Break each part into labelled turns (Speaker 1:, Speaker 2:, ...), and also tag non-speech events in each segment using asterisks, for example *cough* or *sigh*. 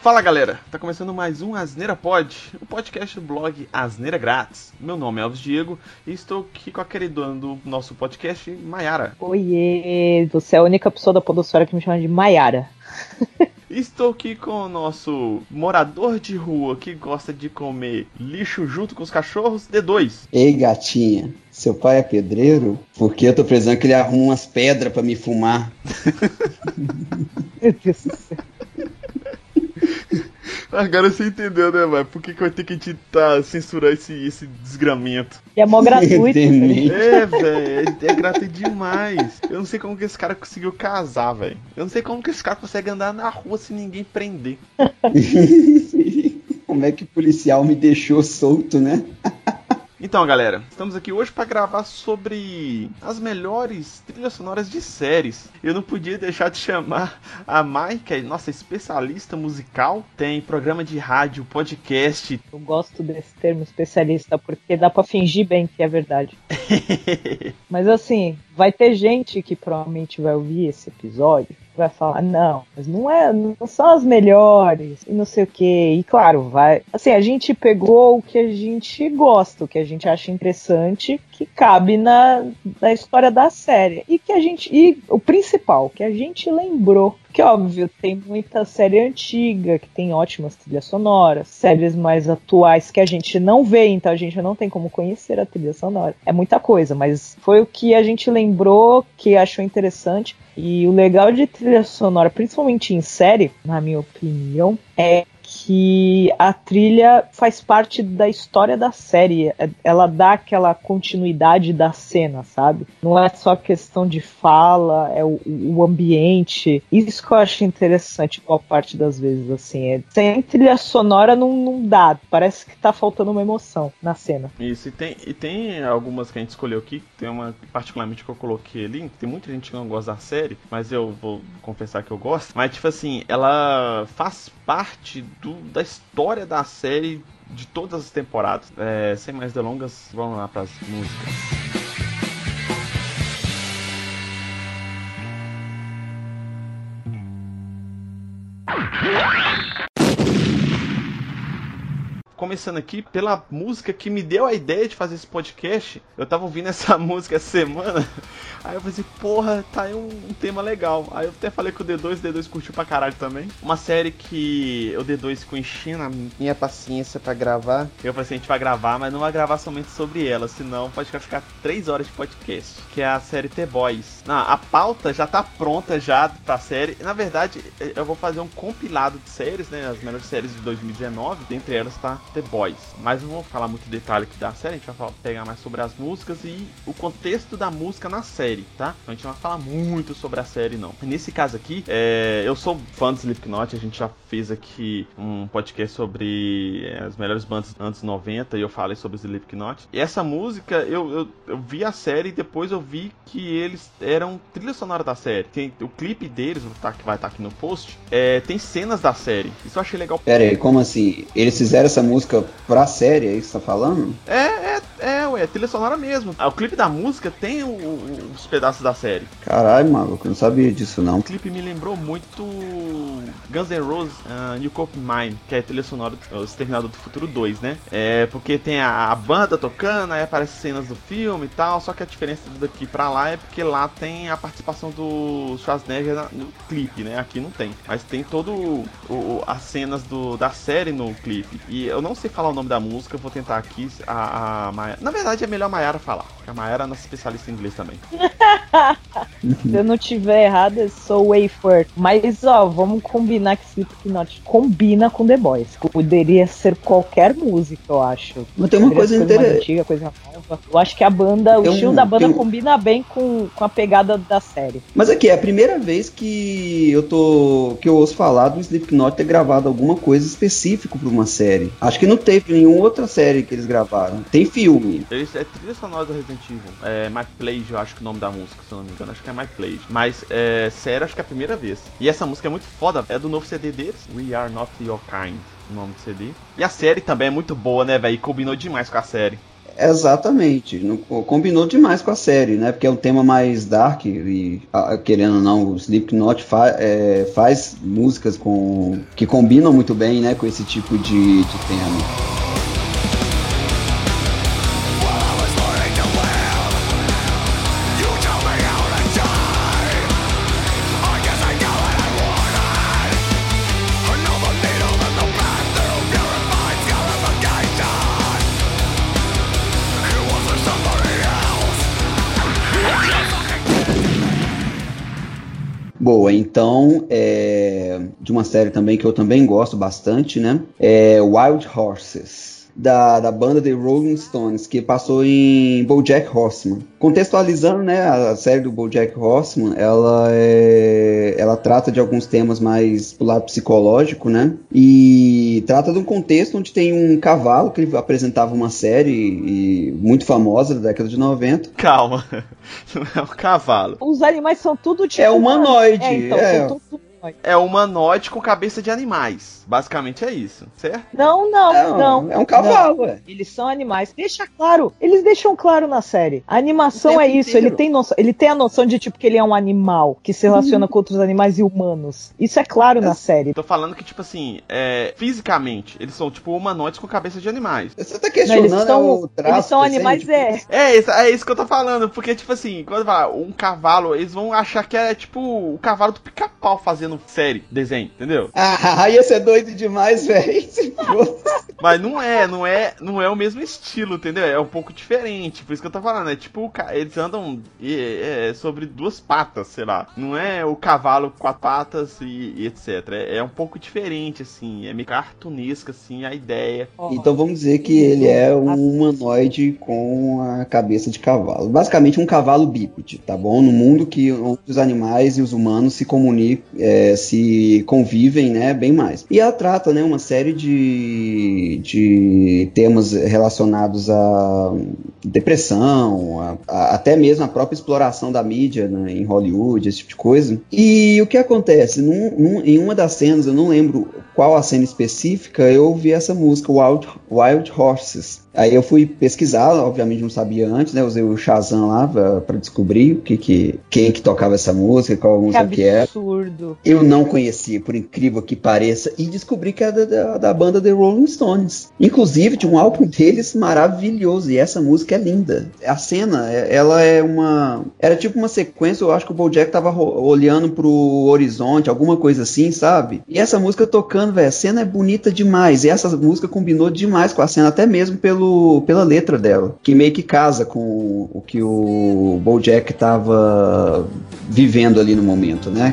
Speaker 1: Fala galera, tá começando mais um Asneira Pod, o podcast do blog Asneira Grátis. Meu nome é Alves Diego e estou aqui com a queridona do nosso podcast, Maiara.
Speaker 2: Oiê, você é a única pessoa da podosfera que me chama de Maiara. *laughs*
Speaker 1: Estou aqui com o nosso morador de rua que gosta de comer lixo junto com os cachorros, D2.
Speaker 3: Ei, gatinha, seu pai é pedreiro? Porque eu tô precisando que ele arrume umas pedras para me fumar. *laughs*
Speaker 2: Meu Deus do céu. *laughs*
Speaker 1: Agora você entendeu, né, velho? Por que, que eu tenho que editar, censurar esse, esse desgramento?
Speaker 2: E é mó gratuito. *laughs*
Speaker 3: Demente.
Speaker 1: É, velho, é, é gratuito demais. Eu não sei como que esse cara conseguiu casar, velho. Eu não sei como que esse cara consegue andar na rua sem ninguém prender. *laughs*
Speaker 3: Como é que o policial me deixou solto, né?
Speaker 1: Então, galera, estamos aqui hoje para gravar sobre as melhores trilhas sonoras de séries. Eu não podia deixar de chamar a Mai, que é nossa especialista musical. Tem programa de rádio, podcast.
Speaker 2: Eu gosto desse termo especialista porque dá pra fingir bem que é verdade. *laughs* Mas assim, vai ter gente que provavelmente vai ouvir esse episódio vai falar, não, mas não é, não são as melhores e não sei o que. E claro, vai. Assim, a gente pegou o que a gente gosta, o que a gente acha interessante, que cabe na, na história da série. E que a gente. E o principal, que a gente lembrou. Que óbvio, tem muita série antiga, que tem ótimas trilhas sonoras, séries mais atuais que a gente não vê, então a gente não tem como conhecer a trilha sonora. É muita coisa, mas foi o que a gente lembrou, que achou interessante. E o legal de trilha sonora, principalmente em série, na minha opinião, é que a trilha faz parte da história da série. Ela dá aquela continuidade da cena, sabe? Não é só questão de fala, é o, o ambiente. Isso que eu acho interessante boa parte das vezes, assim. É, sem trilha sonora não, não dá. Parece que tá faltando uma emoção na cena.
Speaker 1: Isso, e tem, e tem algumas que a gente escolheu aqui. Tem uma particularmente que eu coloquei ali. Tem muita gente que não gosta da série, mas eu vou confessar que eu gosto. Mas, tipo assim, ela faz parte do, da história da série de todas as temporadas. É, sem mais delongas, vamos lá para as músicas. Começando aqui pela música que me deu a ideia de fazer esse podcast. Eu tava ouvindo essa *laughs* música essa semana. Aí eu falei assim, porra, tá aí um, um tema legal. Aí eu até falei com o D2, o D2 curtiu pra caralho também. Uma série que o D2 ficou enchendo a minha paciência pra gravar. Eu falei assim, a gente vai gravar, mas não vai gravar somente sobre ela, senão pode ficar 3 horas de podcast. Que é a série The Boys. Não, a pauta já tá pronta já pra série. Na verdade, eu vou fazer um compilado de séries, né? As melhores séries de 2019. Dentre elas tá The Boys. Mas não vou falar muito detalhe aqui da série, a gente vai falar- pegar mais sobre as músicas e o contexto da música na série, tá? Então a gente não vai falar muito sobre a série, não. Nesse caso aqui, é, eu sou fã do Slipknot, a gente já fez aqui um podcast sobre é, as melhores bandas dos anos 90 e eu falei sobre Slipknot. E essa música, eu, eu, eu vi a série e depois eu vi que eles eram trilha sonora da série. Tem o clipe deles, tá, que vai estar aqui no post, é, tem cenas da série. Isso eu achei legal
Speaker 3: Pera aí, como assim? Eles fizeram essa música pra série, é isso que você tá falando?
Speaker 1: É, é, é, ué, trilha sonora mesmo. Ah, o clipe da música tem o- o- os pedaços da série.
Speaker 3: Caralho, maluco, eu não sabia disso não.
Speaker 1: O clipe me lembrou muito Guns N' Roses uh, New Cope Mine, que é a trilha sonora do Exterminador do Futuro 2, né? É, porque tem a, a banda tocando, aí aparecem cenas do filme e tal, só que a diferença daqui pra lá é porque lá tem a participação do Schwarzenegger no clipe, né? Aqui não tem. Mas tem todo o, as cenas do, da série no clipe. E eu não sei falar o nome da música, vou tentar aqui a, a Maia- Na verdade é melhor a Mayara falar, porque a Mayara é nossa especialista em inglês também. *laughs*
Speaker 2: Se eu não tiver errado, eu sou Wafer. Mas, ó, vamos combinar que Slipknot combina com The Boys. Poderia ser qualquer música, eu acho.
Speaker 3: Mas tem uma
Speaker 2: Poderia
Speaker 3: coisa interessante.
Speaker 2: antiga, coisa nova. Eu acho que a banda, o
Speaker 3: Tem um-
Speaker 2: estilo da banda
Speaker 3: um-
Speaker 2: combina bem com, com a pegada da série.
Speaker 3: Mas aqui, é a primeira vez que eu tô. que eu ouço falar do Slipknot ter gravado alguma coisa específica pra uma série. Acho que não teve nenhuma outra série que eles gravaram. Tem filme.
Speaker 1: Eles é trilha sonora do Resident É My Plage, eu acho que é o nome da música, se eu não me engano. Acho que é My Plage. Mas é sério, acho que é a primeira vez. E essa música é muito foda. É do novo CD deles, We Are Not Your Kind. O nome do CD. E a série também é muito boa, né, velho? Combinou demais com a série.
Speaker 3: Exatamente. Combinou demais com a série, né? Porque é um tema mais dark e, querendo ou não, o Slipknot fa é, faz músicas com que combinam muito bem, né? Com esse tipo de, de tema. Boa, então, é, de uma série também que eu também gosto bastante, né? É Wild Horses da, da banda The Rolling Stones, que passou em BoJack Horseman. Contextualizando, né, a série do BoJack Horseman, ela é, ela trata de alguns temas mais do lado psicológico, né, e trata de um contexto onde tem um cavalo que ele apresentava uma série muito famosa da década de 90.
Speaker 1: Calma, *laughs* não é um cavalo.
Speaker 2: Os animais são tudo tipo...
Speaker 3: É humanoide,
Speaker 2: é, então,
Speaker 3: é.
Speaker 2: São tudo
Speaker 1: é humanoide com cabeça de animais. Basicamente é isso, certo?
Speaker 2: Não, não,
Speaker 3: é,
Speaker 2: não.
Speaker 3: É um cavalo, é.
Speaker 2: Eles são animais. Deixa claro. Eles deixam claro na série. A animação é isso. Ele tem, noção, ele tem a noção de tipo que ele é um animal que se relaciona hum. com outros animais e humanos. Isso é claro é. na série.
Speaker 1: Tô falando que, tipo assim, é, fisicamente, eles são tipo humanoides com cabeça de animais.
Speaker 3: Você tá questionando não, eles são, o traço
Speaker 2: Eles são animais, tipo... é.
Speaker 1: É isso, é isso que eu tô falando. Porque, tipo assim, quando fala um cavalo, eles vão achar que é tipo o cavalo do pica-pau fazendo série, desenho desenho, entendeu? *laughs*
Speaker 3: Ah, ia ser doido demais, velho. *laughs*
Speaker 1: Mas não é, não é, não é o mesmo estilo, entendeu? É um pouco diferente. Por isso que eu tô falando, é tipo, eles andam é, é, sobre duas patas, sei lá. Não é o cavalo com quatro patas e, e etc. É, é, um pouco diferente, assim. É meio cartunesca, assim, a ideia.
Speaker 3: Então vamos dizer que ele é um humanoide com a cabeça de cavalo. Basicamente um cavalo bípede, tá bom? No mundo que os animais e os humanos se comunicam, se convivem, né, bem mais. E ela trata, né, uma série de, de temas relacionados a depressão, a, a, até mesmo a própria exploração da mídia né, em Hollywood, esse tipo de coisa. E o que acontece? Num, num, em uma das cenas, eu não lembro qual a cena específica, eu ouvi essa música, Wild, Wild Horses. Aí eu fui pesquisar, obviamente não sabia antes, né? Usei o Shazam lá para descobrir o que, que quem que tocava essa música, qual música que, que
Speaker 2: era. absurdo.
Speaker 3: Eu não conhecia, por incrível que pareça, e descobri que era da, da, da banda The Rolling Stones. Inclusive, tinha um álbum deles maravilhoso, e essa música é linda. A cena, é, ela é uma... Era tipo uma sequência, eu acho que o Bojack tava olhando pro horizonte, alguma coisa assim, sabe? E essa música tocando, velho, a cena é bonita demais, e essa música combinou demais com a cena, até mesmo pelo pela letra dela, que meio que casa com o que o Bojack estava vivendo ali no momento, né?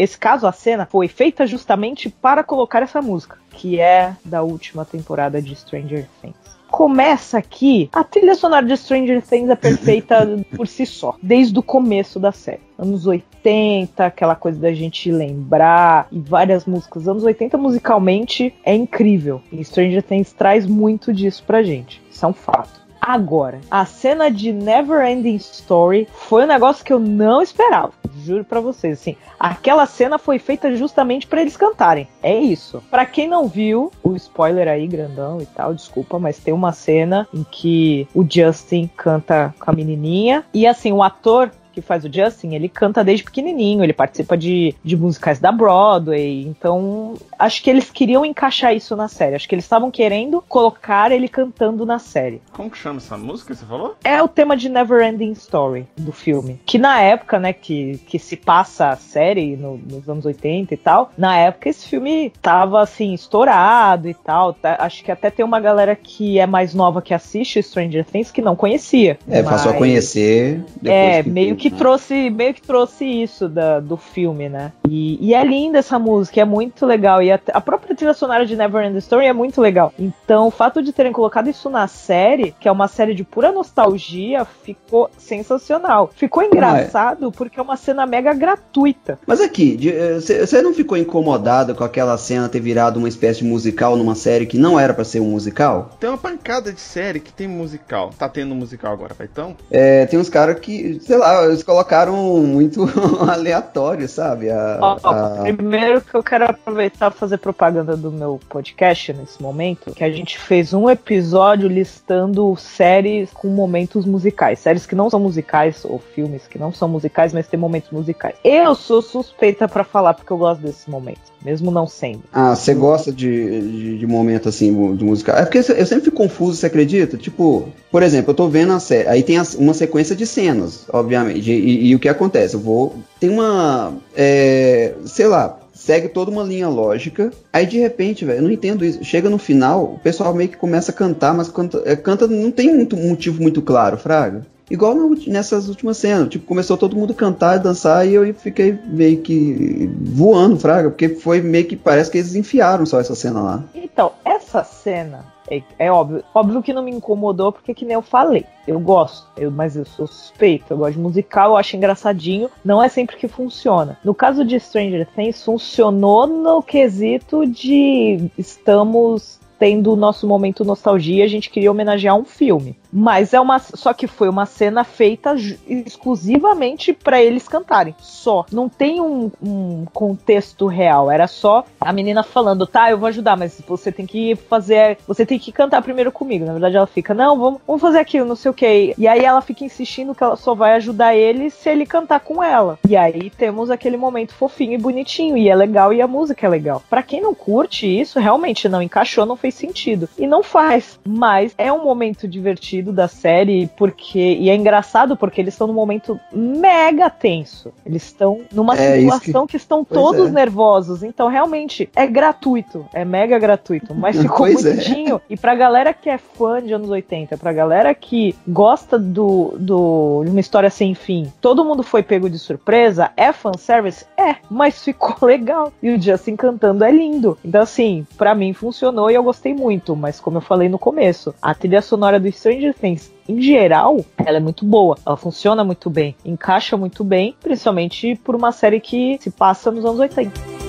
Speaker 2: Esse caso, a cena foi feita justamente para colocar essa música, que é da última temporada de Stranger Things começa aqui, a trilha sonora de Stranger Things é perfeita *laughs* por si só, desde o começo da série. Anos 80, aquela coisa da gente lembrar, e várias músicas. Anos 80 musicalmente é incrível. E Stranger Things traz muito disso pra gente. Isso é um fato. Agora, a cena de Never Ending Story foi um negócio que eu não esperava. Juro para vocês, assim, aquela cena foi feita justamente para eles cantarem. É isso. Para quem não viu, o spoiler aí grandão e tal, desculpa, mas tem uma cena em que o Justin canta com a menininha e assim, o ator que faz o Justin, ele canta desde pequenininho, ele participa de, de musicais da Broadway, então acho que eles queriam encaixar isso na série, acho que eles estavam querendo colocar ele cantando na série.
Speaker 1: Como que chama essa música que você falou?
Speaker 2: É o tema de Never Ending Story do filme, que na época, né, que, que se passa a série no, nos anos 80 e tal, na época esse filme tava assim, estourado e tal, tá, acho que até tem uma galera que é mais nova que assiste Stranger Things que não conhecia.
Speaker 3: É, mas... passou a conhecer.
Speaker 2: é, meio que que trouxe, meio que trouxe isso da, do filme, né? E, e é linda essa música, é muito legal. E a, a própria trilha sonora de Never End Story é muito legal. Então, o fato de terem colocado isso na série, que é uma série de pura nostalgia, ficou sensacional. Ficou engraçado é. porque é uma cena mega gratuita.
Speaker 3: Mas aqui, você eh, não ficou incomodado com aquela cena ter virado uma espécie de musical numa série que não era para ser um musical?
Speaker 1: Tem uma pancada de série que tem musical. Tá tendo musical agora, vai então?
Speaker 3: É, tem uns caras que, sei lá, eles colocaram muito *laughs* aleatório, sabe? A,
Speaker 2: ó, a... Primeiro que eu quero aproveitar fazer propaganda do meu podcast nesse momento, que a gente fez um episódio listando séries com momentos musicais. Séries que não são musicais, ou filmes que não são musicais, mas tem momentos musicais. Eu sou suspeita para falar porque eu gosto desses momentos mesmo não sendo.
Speaker 3: Ah, você gosta de, de, de, momento assim, de musical? É porque eu sempre fico confuso, você acredita? Tipo, por exemplo, eu tô vendo a série, aí tem uma sequência de cenas, obviamente, e, e, e, o que acontece? Eu vou. Tem uma. É, sei lá. Segue toda uma linha lógica. Aí de repente, velho, eu não entendo isso. Chega no final, o pessoal meio que começa a cantar, mas canta, é, canta não tem muito motivo muito claro, Fraga. Igual no, nessas últimas cenas. Tipo, começou todo mundo a cantar e dançar e eu fiquei meio que voando, Fraga, porque foi meio que parece que eles enfiaram só essa cena lá.
Speaker 2: Então, essa cena. É, é óbvio, óbvio que não me incomodou, porque que nem eu falei, eu gosto, eu, mas eu sou suspeito, eu gosto de musical, eu acho engraçadinho, não é sempre que funciona. No caso de Stranger Things, funcionou no quesito de estamos tendo o nosso momento nostalgia, a gente queria homenagear um filme. Mas é uma. Só que foi uma cena feita exclusivamente para eles cantarem. Só. Não tem um, um, contexto real. Era só a menina falando, tá, eu vou ajudar, mas você tem que fazer. Você tem que cantar primeiro comigo. Na verdade, ela fica, não, vamos, vamos fazer aquilo, não sei o que. E aí ela fica insistindo que ela só vai ajudar ele se ele cantar com ela. E aí temos aquele momento fofinho e bonitinho. E é legal e a música é legal. Para quem não curte isso, realmente não encaixou, não fez sentido. E não faz. Mas é um momento divertido da série, porque. E é engraçado porque eles estão num momento mega tenso. Eles estão numa é, situação que... que... estão pois todos é. nervosos. Então, realmente, é gratuito. É mega gratuito. Mas *laughs* ficou pois é. bonitinho. É. E pra galera que é fã de anos 80, pra galera que gosta do, do, de uma história sem fim, todo mundo foi pego de surpresa. É fanservice? É, mas ficou *laughs* legal. E o Justin cantando é lindo. Então, assim, para mim funcionou e eu gostei muito. Mas, como eu falei no começo, a trilha sonora do Stranger Things, em geral, ela é muito boa, ela funciona muito bem, encaixa muito bem, principalmente por uma série que se passa nos anos 80.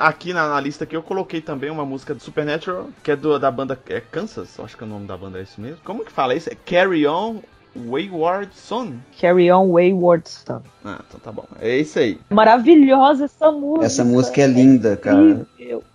Speaker 1: Aqui na, na, lista que eu coloquei também uma música do Supernatural, que é do, da banda é Kansas, acho que é o nome da banda é isso mesmo. Como que fala isso? É Carry On Wayward Son?
Speaker 2: Carry On Wayward Son.
Speaker 1: Ah, então tá bom. É isso aí.
Speaker 2: Maravilhosa essa música.
Speaker 3: Essa música é linda, cara.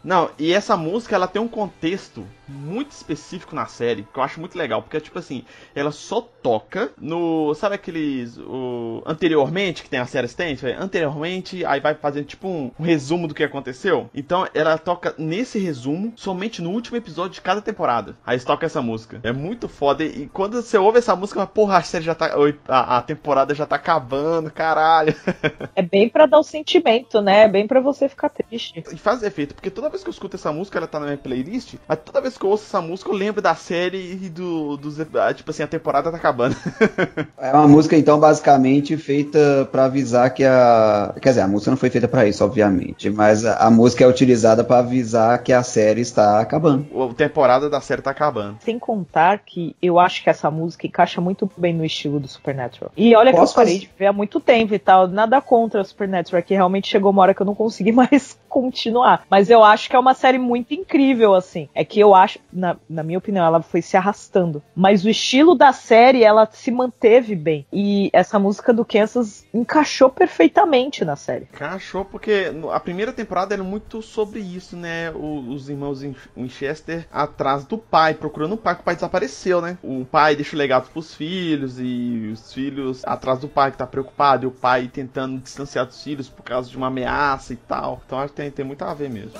Speaker 1: Não, e essa música ela tem um contexto muito específico na série, que eu acho muito legal, porque tipo assim, ela só toca no, sabe aqueles o, anteriormente que tem a série tem, anteriormente, aí vai fazendo tipo um, um, resumo do que aconteceu. Então ela toca nesse resumo somente no último episódio de cada temporada. Aí toca essa música. É muito foda e quando você ouve essa música, porra, a série já tá a, a temporada já tá acabando, caralho. *laughs*
Speaker 2: É bem para dar um sentimento, né? É bem para você ficar triste.
Speaker 1: E faz efeito, porque toda vez que eu escuto essa música, ela tá na minha playlist, mas toda vez que eu ouço essa música, eu lembro da série e do, dos. Ah, tipo assim, a temporada tá acabando. *laughs*
Speaker 3: é uma música, então, basicamente feita para avisar que a. Quer dizer, a música não foi feita para isso, obviamente. Mas a, a música é utilizada para avisar que a série está acabando.
Speaker 1: A temporada da série tá acabando.
Speaker 2: Sem contar que eu acho que essa música encaixa muito bem no estilo do Supernatural. E olha Posso que eu parei fazer... de ver há muito tempo e tal. Nada contra o Supernatural, que realmente chegou uma hora que eu não consegui *laughs* mais continuar. Mas eu acho que é uma série muito incrível, assim. É que eu acho, na, na minha opinião, ela foi se arrastando. Mas o estilo da série, ela se manteve bem. E essa música do Kansas encaixou perfeitamente na série.
Speaker 1: Encaixou porque a primeira temporada era muito sobre isso, né? os irmãos Winchester atrás do pai, procurando o pai, que o pai desapareceu, né? O pai deixa o legado pros filhos e os filhos atrás do pai que tá preocupado e o pai tentando distanciar dos filhos por causa de uma ameaça e tal. Então acho que tem, tem muito a ver mesmo.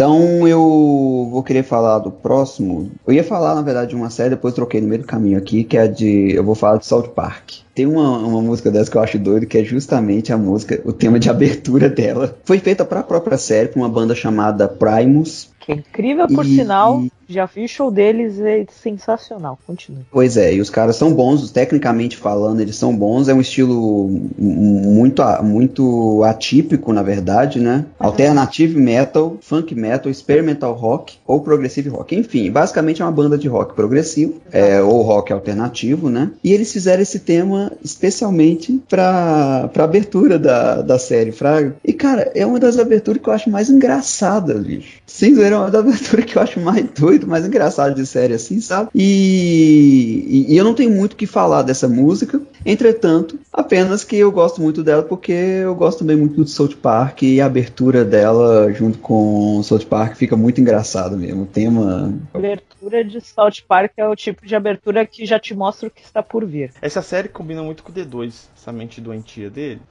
Speaker 3: Então eu vou querer falar do próximo. Eu ia falar, na verdade, de uma série, depois troquei no meio do caminho aqui, que é de. Eu vou falar de South Park. Tem uma, uma música dessa que eu acho doido, que é justamente a música, o tema de abertura *laughs* dela. Foi feita para a própria série, por uma banda chamada Primus.
Speaker 2: Que é incrível, por
Speaker 3: E-
Speaker 2: sinal. Já vi o show deles, é sensacional. Continue.
Speaker 3: Pois é, e os caras são bons, tecnicamente falando, eles são bons. É um estilo muito, muito atípico, na verdade, né? Alternative metal, funk metal, experimental rock ou progressive rock. Enfim, basicamente é uma banda de rock progressivo, é, ou rock alternativo, né? E eles fizeram esse tema especialmente pra, pra abertura da, da série, Fraga. E, cara, é uma das aberturas que eu acho mais engraçadas, bicho. Sem zoeira, é uma das *laughs* aberturas que eu acho mais doido, mais engraçado de série assim, sabe? E, e, e eu não tenho muito o que falar dessa música, entretanto, apenas que eu gosto muito dela porque eu gosto também muito do South Park e a abertura dela junto com o South Park fica muito engraçado mesmo. O tema.
Speaker 2: A abertura de South Park é o tipo de abertura que já te mostra o que está por vir.
Speaker 1: Essa série combina muito com o D2, essa mente doentia dele. *laughs*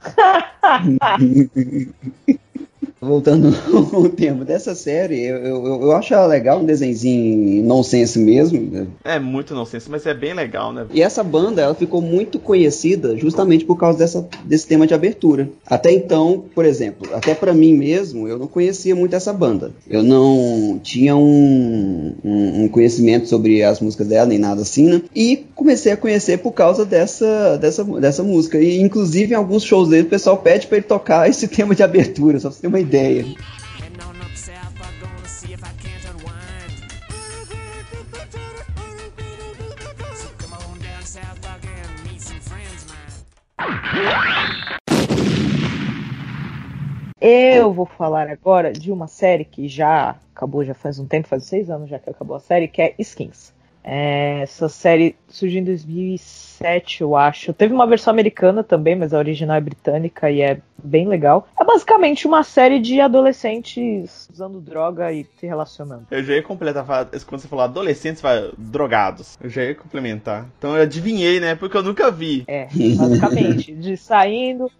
Speaker 1: *laughs*
Speaker 3: Voltando *laughs* ao tema dessa série, eu, eu, eu acho ela legal, um desenzinho nonsense mesmo.
Speaker 1: É muito nonsense, mas é bem legal, né?
Speaker 3: E essa banda, ela ficou muito conhecida justamente por causa dessa, desse tema de abertura. Até então, por exemplo, até pra mim mesmo, eu não conhecia muito essa banda. Eu não tinha um, um, um conhecimento sobre as músicas dela, nem nada assim, né? E comecei a conhecer por causa dessa, dessa, dessa música. E inclusive em alguns shows dele, o pessoal pede pra ele tocar *laughs* esse tema de abertura, só pra você ter uma ideia.
Speaker 4: Heading on up south, I'm gonna see if I can't unwind. So come on down south, I can meet some friends of mine.
Speaker 2: Eu vou falar agora de uma série que já acabou, já faz um tempo, faz seis anos já que acabou a série, que é Skins. É, essa série surgiu em 2007, eu acho. Teve uma versão americana também, mas a original é britânica e é bem legal. É basicamente uma série de adolescentes usando droga e se relacionando.
Speaker 1: Eu já ia completar, quando você falou adolescentes, vai, drogados. Eu já ia complementar. Então eu adivinhei, né? Porque eu nunca vi.
Speaker 2: É, basicamente, de saindo,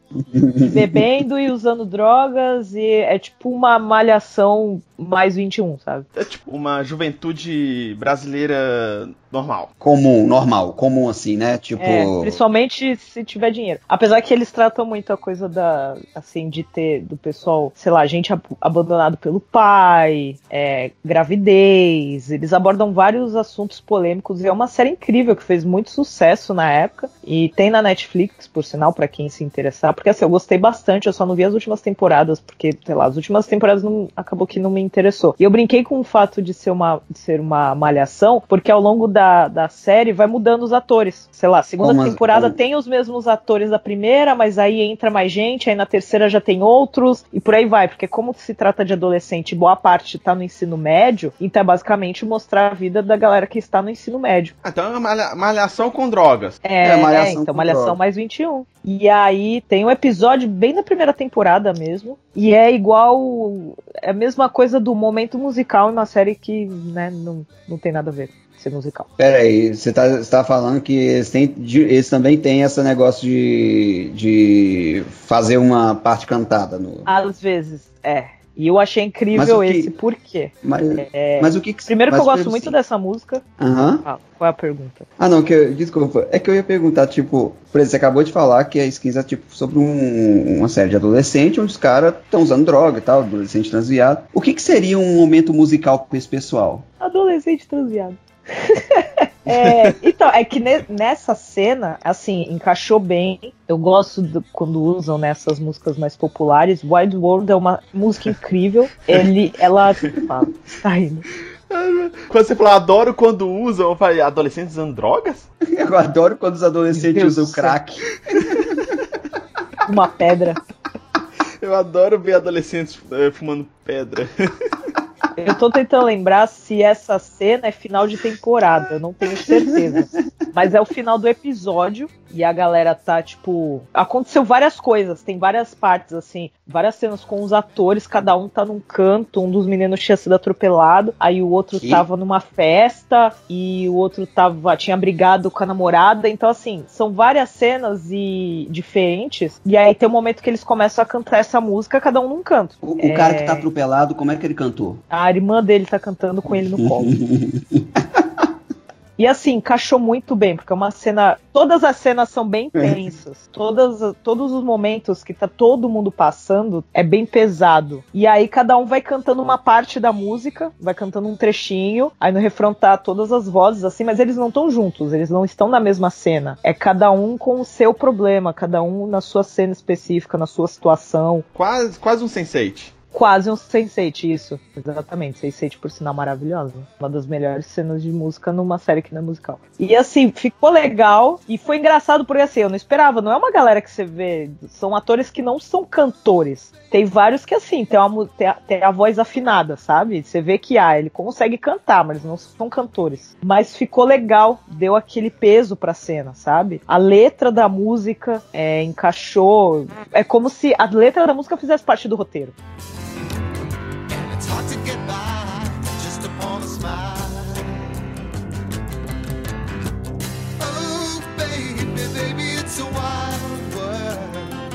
Speaker 2: bebendo e usando drogas e é tipo uma malhação mais 21, sabe?
Speaker 1: É tipo uma juventude brasileira normal.
Speaker 3: Comum, normal, comum assim, né? Tipo.
Speaker 2: É, principalmente se tiver dinheiro. Apesar que eles tratam muito a coisa da, assim, de ter do pessoal, sei lá, gente ab- abandonado pelo pai, é, gravidez. Eles abordam vários assuntos polêmicos e é uma série incrível que fez muito sucesso na época e tem na Netflix, por sinal, pra quem se interessar. Porque assim, eu gostei bastante, eu só não vi as últimas temporadas, porque, sei lá, as últimas temporadas não, acabou que não me interessou. E eu brinquei com o fato de ser uma, de ser uma malhação, porque ao longo da, da série vai mudando os atores. Sei lá, segunda
Speaker 3: Como as-
Speaker 2: temporada
Speaker 3: como-
Speaker 2: tem os mesmos atores da primeira, mas aí entra mais gente, aí na terceira já tem outros, e por aí vai, porque como se trata de adolescente, boa parte tá no ensino médio, então é basicamente mostrar a vida da galera que está no ensino médio.
Speaker 1: Ah, Então é uma malha- malhação com drogas.
Speaker 2: É,
Speaker 3: É, Malhação
Speaker 2: é, então Malhação mais 21. E aí tem um episódio bem na primeira temporada mesmo. E é igual. É a mesma coisa do momento musical em uma série que né, não, não tem nada a ver ser musical.
Speaker 3: Pera aí, você tá, você tá falando que eles, têm, eles também têm esse negócio de, de fazer uma parte cantada no.
Speaker 2: Às vezes, é. E eu achei incrível
Speaker 3: que-
Speaker 2: esse, por quê?
Speaker 3: Mas,
Speaker 2: É,
Speaker 3: mas o que que
Speaker 2: Primeiro que eu gosto muito dessa música.
Speaker 3: Aham.
Speaker 2: Ah, qual é a pergunta?
Speaker 3: Ah, não, que eu, desculpa. É que eu ia perguntar, tipo, por exemplo, você acabou de falar que a skins é tipo sobre um- uma série de adolescente onde os caras estão usando droga e tal, adolescente transviado. O que, que seria um momento musical pra esse pessoal?
Speaker 2: Adolescente transviado. É, então, é que ne- nessa cena, assim, encaixou bem. Eu gosto do- quando usam nessas músicas mais populares. Wild World é uma música incrível. Ele, ela. Fala, tá indo.
Speaker 1: Quando você falou adoro quando usam, eu falei, adolescentes usando drogas?
Speaker 3: Eu adoro quando os adolescentes usam crack.
Speaker 2: Uma pedra.
Speaker 1: Eu adoro ver adolescentes eh, fumando pedra. *laughs*
Speaker 2: Eu tô tentando lembrar se essa cena é final de temporada, eu não tenho certeza. Mas é o final do episódio e a galera tá, tipo. Aconteceu várias coisas, tem várias partes, assim, várias cenas com os atores, cada um tá num canto, um dos meninos tinha sido atropelado, aí o outro
Speaker 3: Que?
Speaker 2: tava numa festa e o outro tava, tinha brigado com a namorada. Então, assim, são várias cenas e diferentes. E aí tem um momento que eles começam a cantar essa música, cada um num canto.
Speaker 3: O, o cara
Speaker 2: É.
Speaker 3: que tá atropelado, como é que ele cantou?
Speaker 2: A irmã dele tá cantando com ele no colo. *laughs* E assim, encaixou muito bem, porque é uma cena. Todas as cenas são bem tensas. Todas, todos os momentos que tá todo mundo passando é bem pesado. E aí cada um vai cantando uma parte da música, vai cantando um trechinho, aí no refrão tá todas as vozes assim, mas eles não estão juntos, eles não estão na mesma cena. É cada um com o seu problema, cada um na sua cena específica, na sua situação.
Speaker 1: Quase, quase um Sense8.
Speaker 2: Quase um Sense8, isso. Exatamente. Sense8, por sinal, maravilhosa. Uma das melhores cenas de música numa série que não é musical. E assim, ficou legal. E foi engraçado porque assim, eu não esperava. Não é uma galera que você vê. São atores que não são cantores. Tem vários que assim, tem, uma, tem, a, tem a voz afinada, sabe? Você vê que ah, ele consegue cantar, mas não são cantores. Mas ficou legal. Deu aquele peso pra cena, sabe? A letra da música é, encaixou. É como se a letra da música fizesse parte do roteiro.
Speaker 5: To get by just upon a smile. Oh, baby, baby, it's a wild world.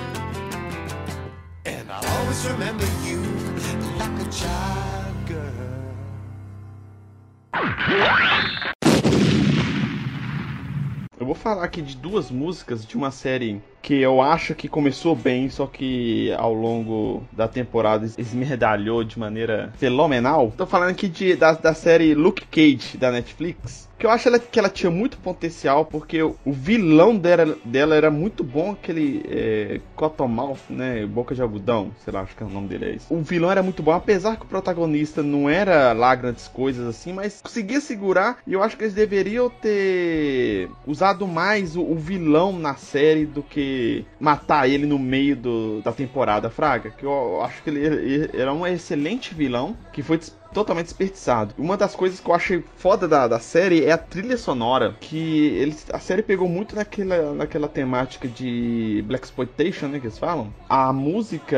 Speaker 5: And always remember you like a child girl.
Speaker 1: Eu vou falar aqui de duas músicas de uma série que eu acho que começou bem, só que ao longo da temporada esmerdalhou de maneira fenomenal. Tô falando aqui de, da, da série Luke Cage da Netflix. Que eu acho ela, que ela tinha muito potencial, porque o, vilão dela, dela era muito bom, aquele é, Cottonmouth, né? Boca de algodão, sei lá, acho que é o nome dele é esse. O vilão era muito bom, apesar que o protagonista não era lá grandes coisas assim, mas conseguia segurar. E eu acho que eles deveriam ter usado mais o, o vilão na série do que matar ele no meio do, da temporada, Fraga. Que eu acho que ele, ele era um excelente vilão que foi des- totalmente desperdiçado. Uma das coisas que eu achei foda da, da série é a trilha sonora, que eles, a série pegou muito naquela, naquela temática de Black Exploitation, né, que eles falam. A música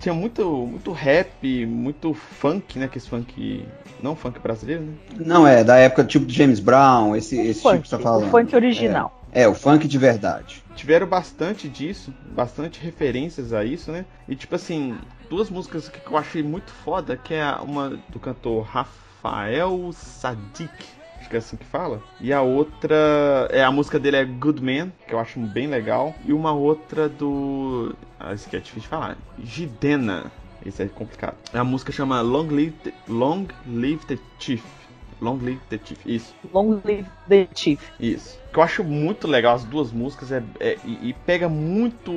Speaker 1: tinha muito, muito rap, muito funk, né, que esse funk, não funk brasileiro, né?
Speaker 3: Não, é, da época tipo de James Brown, esse, esse tipo
Speaker 2: funk,
Speaker 3: que você tá falando.
Speaker 2: o funk original.
Speaker 3: É, o funk de verdade.
Speaker 1: tiveram bastante disso, bastante referências a isso, né? E tipo assim, duas músicas que eu achei muito foda, que é uma do cantor Rafael Sadik, acho que é assim que fala. E a outra é a música dele é Good Man, que eu acho bem legal. E uma outra do. Ah, esse aqui é difícil de falar. Gidena. Esse é complicado. A música chama Long Live the, Long Live the Chief. Long Live the Chief. Isso.
Speaker 2: Long Live the Chief.
Speaker 1: Isso. Que eu acho muito legal as duas músicas é, é- e, e pega muito,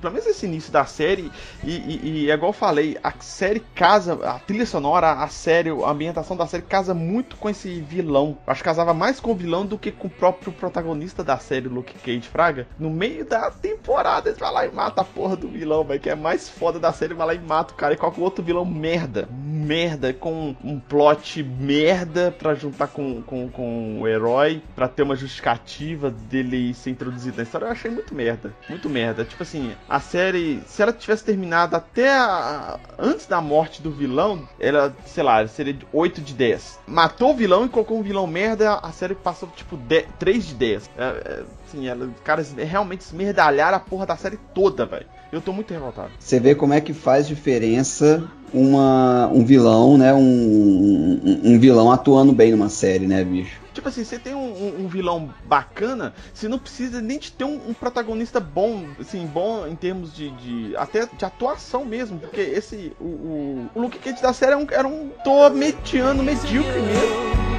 Speaker 1: pelo menos esse início da série e, e- e é igual eu falei, a série casa, a trilha sonora, a série, a ambientação da série casa muito com esse vilão. Eu acho que casava mais com o vilão do que com o próprio protagonista da série, Luke Cage Fraga. No meio da temporada eles vão lá e mata a porra do vilão, velho, que é mais foda da série, vai lá e mata o cara e qualquer outro vilão merda, merda com um plot merda pra juntar com, com, com o herói, pra ter uma justificativa dele ser introduzido na história, eu achei muito merda. Muito merda. Tipo assim, a série, se ela tivesse terminado até a- antes da morte do vilão, ela, sei lá, seria de 8 de 10. Matou o vilão e colocou um vilão merda, a série passou tipo 10, 3 de 10. É, é, assim, ela, caras realmente esmerdalharam a porra da série toda, velho. Eu tô muito revoltado.
Speaker 3: Você vê como é que faz diferença uma, um vilão, né? Um, um, um vilão atuando bem numa série, né, bicho?
Speaker 1: Tipo assim, você tem um, um- vilão bacana, você não precisa nem de ter um, protagonista bom, assim, bom em termos de, de- até de atuação mesmo, porque esse o, o, o Luke Cage da série era um, era um tô mediano, medíocre mesmo.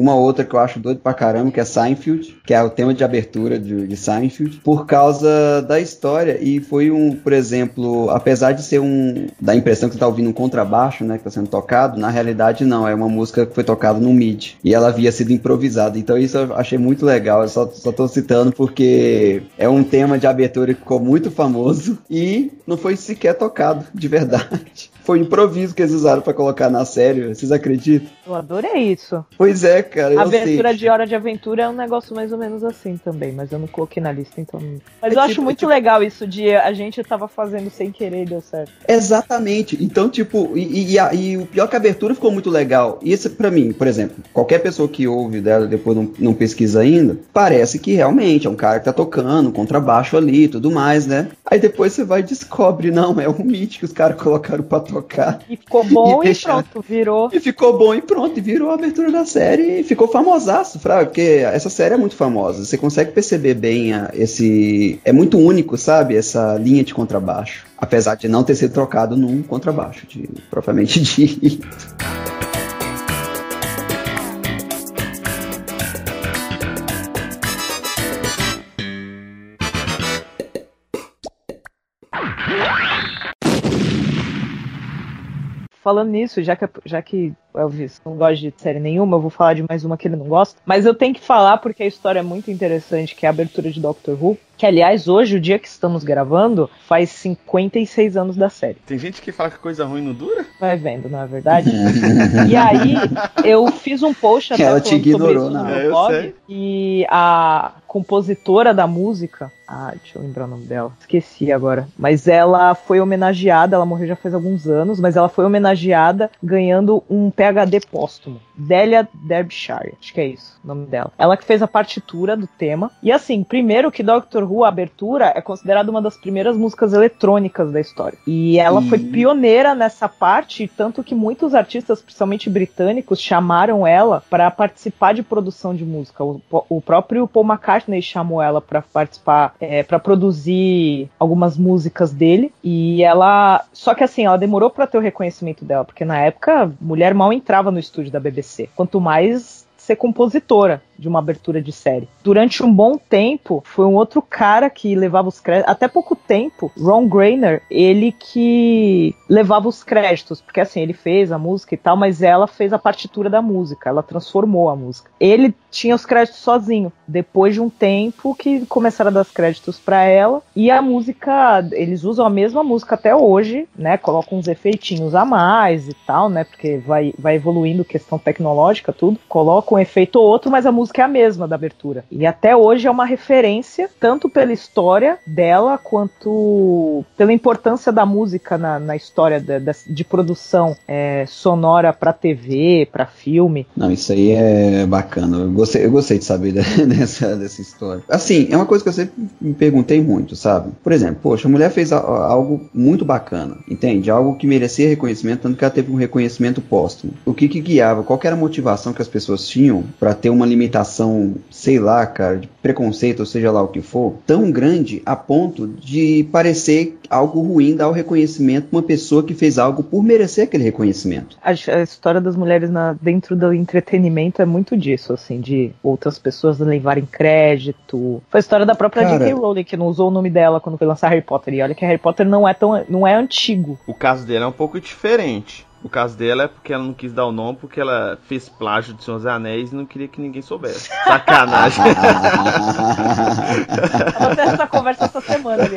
Speaker 3: Uma outra que eu acho doido pra caramba, que é Seinfeld, que é o tema de abertura de, de Seinfeld, por causa da história. E foi um, por exemplo, apesar de ser um. da impressão que você tá ouvindo um contrabaixo, né, que tá sendo tocado, na realidade não, é uma música que foi tocada no MIDI. E ela havia sido improvisada. Então isso eu achei muito legal. Eu só, só tô citando porque é um tema de abertura que ficou muito famoso e não foi sequer tocado de verdade. Foi um improviso que eles usaram pra colocar na série, vocês acreditam?
Speaker 2: Eu adorei isso.
Speaker 3: Pois é, cara.
Speaker 2: A
Speaker 3: eu sei.
Speaker 2: abertura de Hora de Aventura é um negócio mais ou menos assim também, mas eu não coloquei na lista, então. Mas
Speaker 3: É
Speaker 2: eu acho
Speaker 3: tipo-
Speaker 2: muito
Speaker 3: tipo-
Speaker 2: legal isso de a gente tava fazendo sem querer e deu certo.
Speaker 3: Exatamente. Então, tipo, e, e a- e o pior é que a abertura ficou muito legal. Isso, pra mim, por exemplo, qualquer pessoa que ouve dela depois não, não pesquisa ainda, parece que realmente é um cara que tá tocando, contrabaixo ali e tudo mais, né? Aí depois você vai e descobre, não, é um *laughs* beat que os caras colocaram pra tocar.
Speaker 2: E ficou bom *laughs*
Speaker 3: E
Speaker 2: e, pronto, virou.
Speaker 3: E ficou bom e pronto, e virou a abertura da série e ficou famosaço, fraga, porque essa série é muito famosa. Você consegue perceber bem a- esse. É muito único, sabe? Essa linha de contrabaixo. Apesar de não ter sido trocado num contrabaixo, de, propriamente *laughs* dito.
Speaker 2: Falando nisso, já que, já que Elvis não gosta de série nenhuma, eu vou falar de mais uma que ele não gosta. Mas eu tenho que falar porque a história é muito interessante, que é a abertura de Doctor Who. Que, aliás, hoje, o dia que estamos gravando, faz 56 anos da série.
Speaker 1: Tem gente que fala que coisa ruim não dura?
Speaker 2: Vai vendo, não é verdade? e aí, eu fiz um post até
Speaker 3: Ela te
Speaker 2: falando sobre
Speaker 3: ignorou,
Speaker 2: isso no
Speaker 1: É,
Speaker 2: blog. E a compositora da música, ah, deixa eu lembrar o nome dela, esqueci agora. Mas ela foi homenageada, ela morreu já faz alguns anos, mas ela foi homenageada ganhando um PhD póstumo. Delia Derbyshire, acho que é isso o nome dela. Ela que fez a partitura do tema. E assim, primeiro que Doctor Who, a abertura, é considerada uma das primeiras músicas eletrônicas da história. E ela foi pioneira nessa parte, tanto que muitos artistas, principalmente britânicos, chamaram ela para participar de produção de música. O, o próprio Paul McCartney chamou ela para participar, para produzir algumas músicas dele. E ela, só que assim, ela demorou para ter o reconhecimento dela, porque na época mulher mal entrava no estúdio da BBC. Quanto mais ser compositora de uma abertura de série. Durante um bom tempo, foi um outro cara que levava os créditos. Até pouco tempo, Ron Grainer, ele que levava os créditos, porque assim, ele fez a música e tal, mas ela fez a partitura da música, ela transformou a música. Ele tinha os créditos sozinho. Depois de um tempo que começaram a dar os créditos para ela, e a música, eles usam a mesma música até hoje, né? Colocam uns efeitinhos a mais e tal, né? Porque vai, vai evoluindo questão tecnológica, tudo. Colocam um efeito ou outro, mas a música é a mesma da abertura. E até hoje é uma referência, tanto pela história dela, quanto pela importância da música na, na história da- da- de produção é, sonora para TV, para filme.
Speaker 3: Não, isso aí é bacana. Eu gostei, eu gostei de saber *laughs* dessa, dessa história. Assim, é uma coisa que eu sempre me perguntei muito, sabe? Por exemplo, poxa, a mulher fez algo muito bacana, entende? Algo que merecia reconhecimento, tanto que ela teve um reconhecimento póstumo. O que que guiava? Qual que era a motivação que as pessoas tinham pra ter uma limitação, sei lá, cara, de preconceito, ou seja lá o que for, tão grande a ponto de parecer algo ruim dar o reconhecimento pra uma pessoa que fez algo por merecer aquele reconhecimento.
Speaker 2: A, a história das mulheres na- dentro do entretenimento é muito disso, assim, de outras pessoas levarem crédito. Foi a história da própria
Speaker 3: Cara-
Speaker 2: J.K. Rowling, que não usou o nome dela quando foi lançar Harry Potter. E olha que Harry Potter não é tão não é antigo.
Speaker 1: O caso dela é um pouco diferente. O caso dela é porque ela não quis dar o nome, porque ela fez plágio de Senhor dos Anéis e não queria que ninguém soubesse. Sacanagem.
Speaker 2: Tava tendo essa conversa essa semana ali.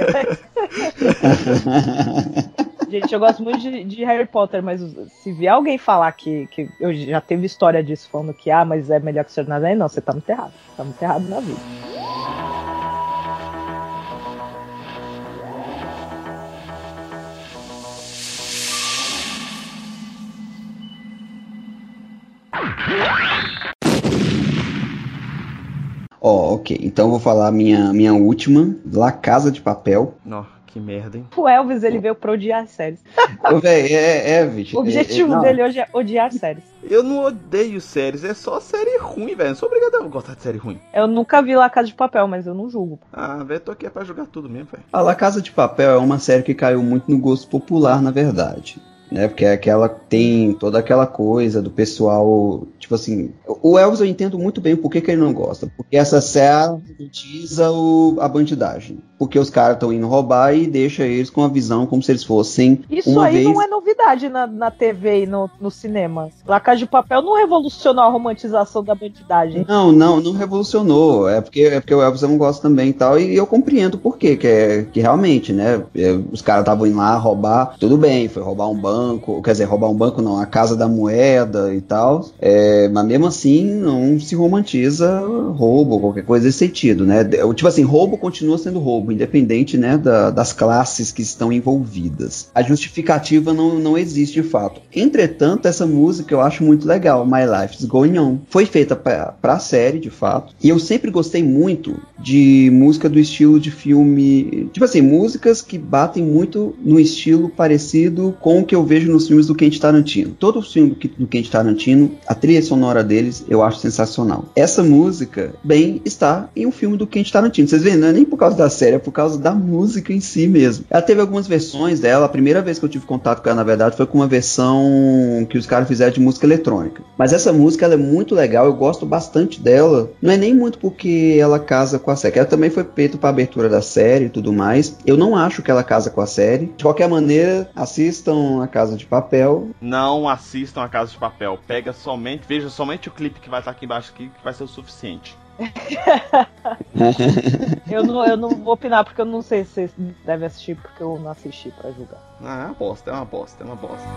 Speaker 2: Gente, eu gosto muito de, de Harry Potter, mas se vier alguém falar que, que eu já teve história disso, falando que, ah, mas é melhor que o Senhor dos Anéis, não, você tá muito errado. Tá muito errado na vida.
Speaker 3: Ó, ok. Então eu vou falar a minha, minha última, La Casa de Papel.
Speaker 1: Nó, que merda, hein?
Speaker 2: O Elvis, ele veio pra odiar séries. *laughs*
Speaker 3: Ô, véi, é, é, bicho.
Speaker 2: O objetivo
Speaker 3: é, é, não.
Speaker 2: dele hoje é odiar séries.
Speaker 1: Eu não odeio séries, é só série ruim, velho. Não sou obrigado a gostar de série ruim.
Speaker 2: Eu nunca vi La Casa de Papel, mas eu não julgo.
Speaker 1: Ah, velho, tô aqui é pra jogar tudo mesmo, velho.
Speaker 3: A La Casa de Papel é uma série que caiu muito no gosto popular, na verdade. Né? Porque é aquela tem toda aquela coisa do pessoal. Tipo assim. O Elvis eu entendo muito bem por que, que ele não gosta. Porque essa série utiliza o, a bandidagem. Porque os caras estão indo roubar e deixa eles com a visão como se eles fossem.
Speaker 2: Isso
Speaker 3: uma
Speaker 2: aí
Speaker 3: vez.
Speaker 2: não é novidade na, na TV e no, no cinema. La Casa de Papel não revolucionou a romantização da bandidagem.
Speaker 3: Não, não, não revolucionou. É porque, é porque o Elvis eu não gosto também e tal. E eu compreendo por quê. Que, é, que realmente, né? é, Os caras estavam indo lá roubar. Tudo bem, foi roubar um banco, quer dizer, roubar um banco não, a casa da moeda e tal. É, mas mesmo assim, não se romantiza roubo, qualquer coisa desse sentido, né? Tipo assim, roubo continua sendo roubo, independente, né, da- das classes que estão envolvidas. A justificativa não, não existe de fato. Entretanto, essa música eu acho muito legal, My Life's Going On. Foi feita pra, pra série, de fato, e eu sempre gostei muito de música do estilo de filme. Tipo assim, músicas que batem muito no estilo parecido com o que eu vejo nos filmes do Quentin Tarantino. Todo filme do, Qu- do Quentin Tarantino, a trilha sonora deles, eu acho sensacional. Essa música, bem, está em um filme do Quentin Tarantino. Vocês veem, não é nem por causa da série, é por causa da música em si mesmo. Ela teve algumas versões dela. A primeira vez que eu tive contato com ela, na verdade, foi com uma versão que os caras fizeram de música eletrônica. Mas essa música ela é muito legal, eu gosto bastante dela. Não é nem muito porque ela casa com a série. Ela também foi feita para abertura da série e tudo mais. Eu não acho que ela casa com a série. De qualquer maneira, assistam a Casa de Papel.
Speaker 1: Não assistam a Casa de Papel. Pega somente, veja somente o clipe que vai estar aqui embaixo aqui, que vai ser o suficiente.
Speaker 2: Eu não, eu não vou opinar porque eu não sei se vocês devem assistir porque eu não assisti pra julgar.
Speaker 1: Ah, é uma bosta, é uma bosta, é uma bosta.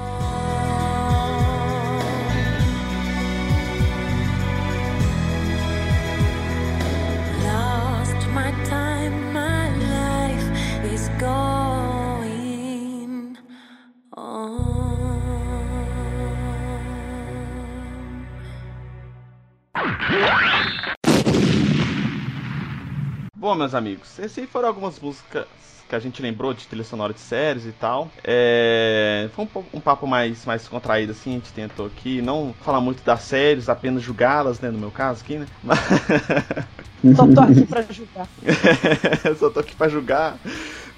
Speaker 1: Meus amigos, essas aí foram algumas músicas que a gente lembrou de trilha sonora de séries e tal. É, Foi um, um papo mais, mais contraído, assim, a gente tentou aqui não falar muito das séries, apenas julgá-las, né, no meu caso aqui, né? Mas...
Speaker 2: Só tô aqui pra *laughs* julgar.
Speaker 1: Só tô aqui pra julgar.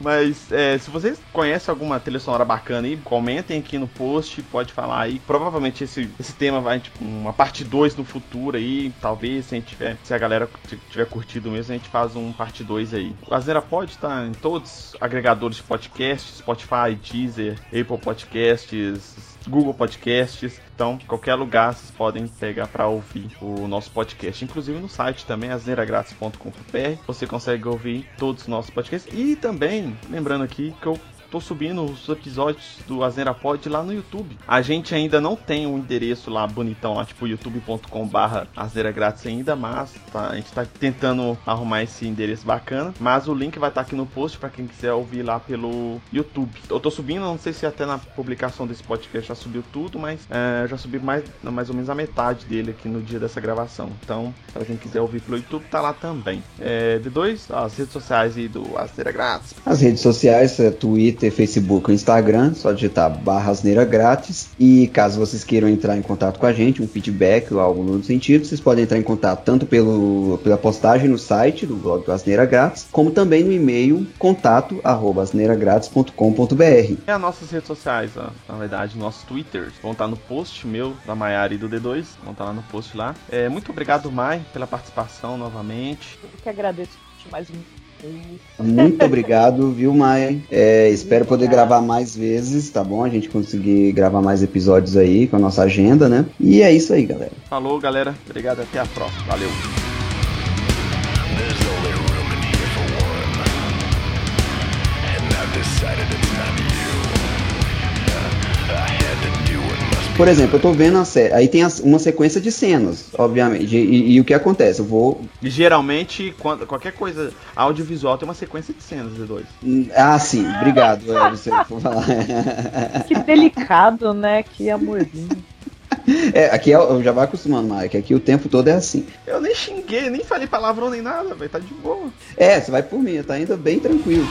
Speaker 1: Mas é, se vocês conhecem alguma trilha sonora bacana aí, comentem aqui no post, pode falar aí. Provavelmente esse, esse tema vai, tipo, uma parte 2 no futuro aí. Talvez, se a tiver, se a galera tiver curtido mesmo, a gente faz um parte 2 aí. O Azera pode estar em todos os agregadores de podcast, Spotify, Deezer, Apple Podcasts, Google Podcasts. Então, qualquer lugar vocês podem pegar para ouvir o nosso podcast. Inclusive no site também, asneiragratis.com.br. Você consegue ouvir todos os nossos podcasts. E também, lembrando aqui que eu tô subindo os episódios do Asneira Pod lá no YouTube. A gente ainda não tem um endereço lá bonitão, lá tipo youtube.com barra grátis ainda, mas tá, a gente tá tentando arrumar esse endereço bacana. Mas o link vai estar aqui no post para quem quiser ouvir lá pelo YouTube. Eu tô subindo, não sei se até na publicação desse podcast já subiu tudo, mas é, já subi mais, mais ou menos a metade dele aqui no dia dessa gravação. Então, para quem quiser ouvir pelo YouTube, tá lá também. É, D2, as redes sociais aí do Asneira Grátis.
Speaker 3: As redes sociais, é Twitter, Facebook ou Instagram, só digitar barra asneira grátis. E caso vocês queiram entrar em contato com a gente, um feedback ou algo no sentido, vocês podem entrar em contato tanto pelo, pela postagem no site do blog do Asneira Grátis, como também no e-mail contato arroba asneiragratis.com.br.
Speaker 1: E as nossas redes sociais, ó, na verdade, nossos twitters vão estar no post meu, da Maiara e do D2, vão estar lá no post lá. É, muito obrigado, Mai, pela participação novamente.
Speaker 2: Eu que agradeço mais um.
Speaker 3: Muito obrigado, viu, Maia? É, espero poder gravar mais vezes, tá bom? A gente conseguir gravar mais episódios aí com a nossa agenda, né? E é isso aí, galera.
Speaker 1: Falou, galera. Obrigado, até a próxima. Valeu.
Speaker 3: Por exemplo, eu tô vendo a série, aí tem as- uma sequência de cenas, obviamente. E, e- o que acontece? Eu vou.
Speaker 1: E geralmente, quando, qualquer coisa audiovisual tem uma sequência de cenas, D2.
Speaker 3: Ah, sim, obrigado, é, *laughs* você por falar. *laughs*
Speaker 2: Que delicado, né? Que amorzinho.
Speaker 3: É, aqui é, eu já vai acostumando, que aqui o tempo todo é assim.
Speaker 1: Eu nem xinguei, nem falei palavrão nem nada, velho. Tá de boa.
Speaker 3: É, você vai por mim, tá ainda bem tranquilo.